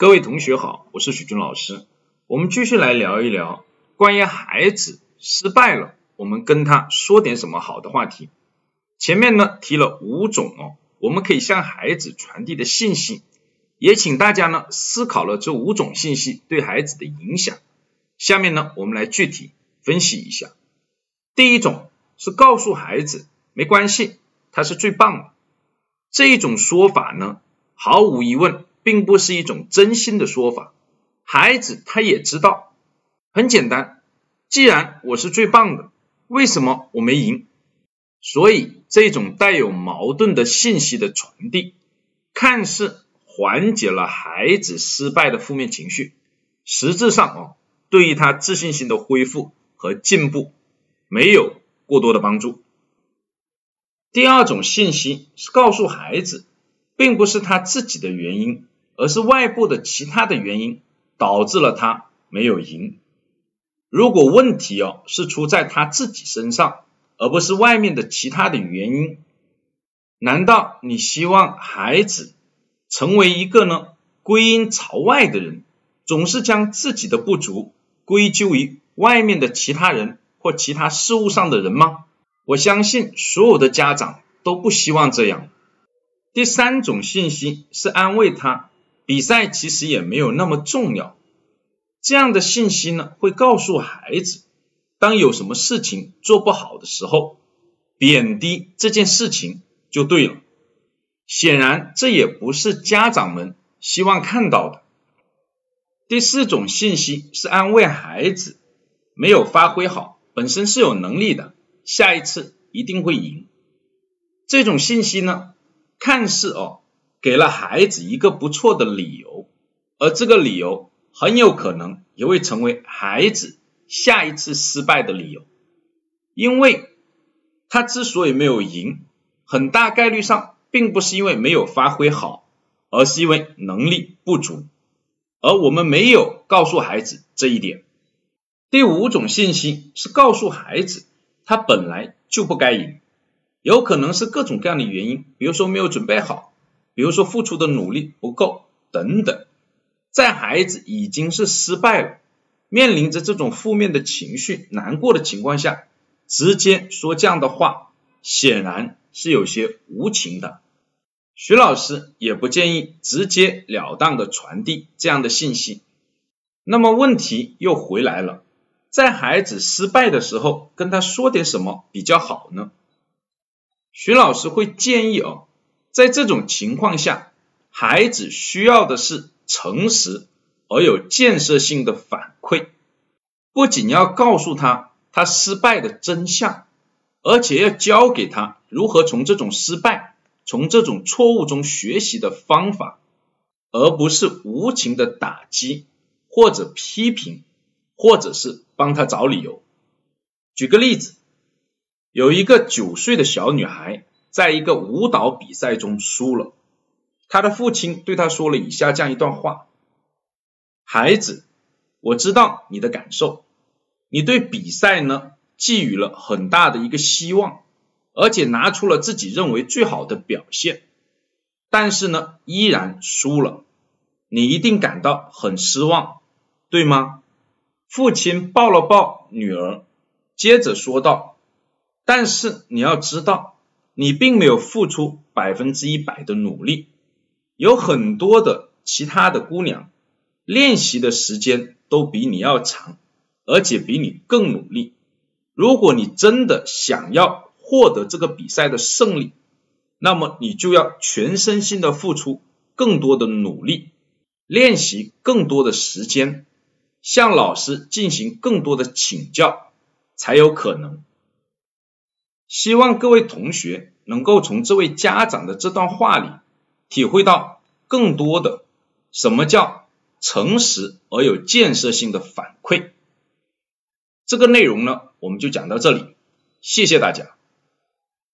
各位同学好，我是许军老师。我们继续来聊一聊关于孩子失败了，我们跟他说点什么好的话题。前面呢提了五种哦，我们可以向孩子传递的信息，也请大家呢思考了这五种信息对孩子的影响。下面呢我们来具体分析一下。第一种是告诉孩子没关系，他是最棒的。这一种说法呢，毫无疑问。并不是一种真心的说法，孩子他也知道，很简单，既然我是最棒的，为什么我没赢？所以这种带有矛盾的信息的传递，看似缓解了孩子失败的负面情绪，实质上哦，对于他自信心的恢复和进步没有过多的帮助。第二种信息是告诉孩子，并不是他自己的原因。而是外部的其他的原因导致了他没有赢。如果问题哦是出在他自己身上，而不是外面的其他的原因，难道你希望孩子成为一个呢归因朝外的人，总是将自己的不足归咎于外面的其他人或其他事物上的人吗？我相信所有的家长都不希望这样。第三种信息是安慰他。比赛其实也没有那么重要，这样的信息呢，会告诉孩子，当有什么事情做不好的时候，贬低这件事情就对了。显然，这也不是家长们希望看到的。第四种信息是安慰孩子，没有发挥好，本身是有能力的，下一次一定会赢。这种信息呢，看似哦。给了孩子一个不错的理由，而这个理由很有可能也会成为孩子下一次失败的理由，因为他之所以没有赢，很大概率上并不是因为没有发挥好，而是因为能力不足，而我们没有告诉孩子这一点。第五种信息是告诉孩子，他本来就不该赢，有可能是各种各样的原因，比如说没有准备好。比如说付出的努力不够等等，在孩子已经是失败了，面临着这种负面的情绪、难过的情况下，直接说这样的话，显然是有些无情的。徐老师也不建议直截了当的传递这样的信息。那么问题又回来了，在孩子失败的时候，跟他说点什么比较好呢？徐老师会建议哦。在这种情况下，孩子需要的是诚实而有建设性的反馈，不仅要告诉他他失败的真相，而且要教给他如何从这种失败、从这种错误中学习的方法，而不是无情的打击或者批评，或者是帮他找理由。举个例子，有一个九岁的小女孩。在一个舞蹈比赛中输了，他的父亲对他说了以下这样一段话：“孩子，我知道你的感受，你对比赛呢寄予了很大的一个希望，而且拿出了自己认为最好的表现，但是呢依然输了，你一定感到很失望，对吗？”父亲抱了抱女儿，接着说道：“但是你要知道。”你并没有付出百分之一百的努力，有很多的其他的姑娘练习的时间都比你要长，而且比你更努力。如果你真的想要获得这个比赛的胜利，那么你就要全身心的付出更多的努力，练习更多的时间，向老师进行更多的请教，才有可能。希望各位同学能够从这位家长的这段话里体会到更多的什么叫诚实而有建设性的反馈。这个内容呢，我们就讲到这里，谢谢大家。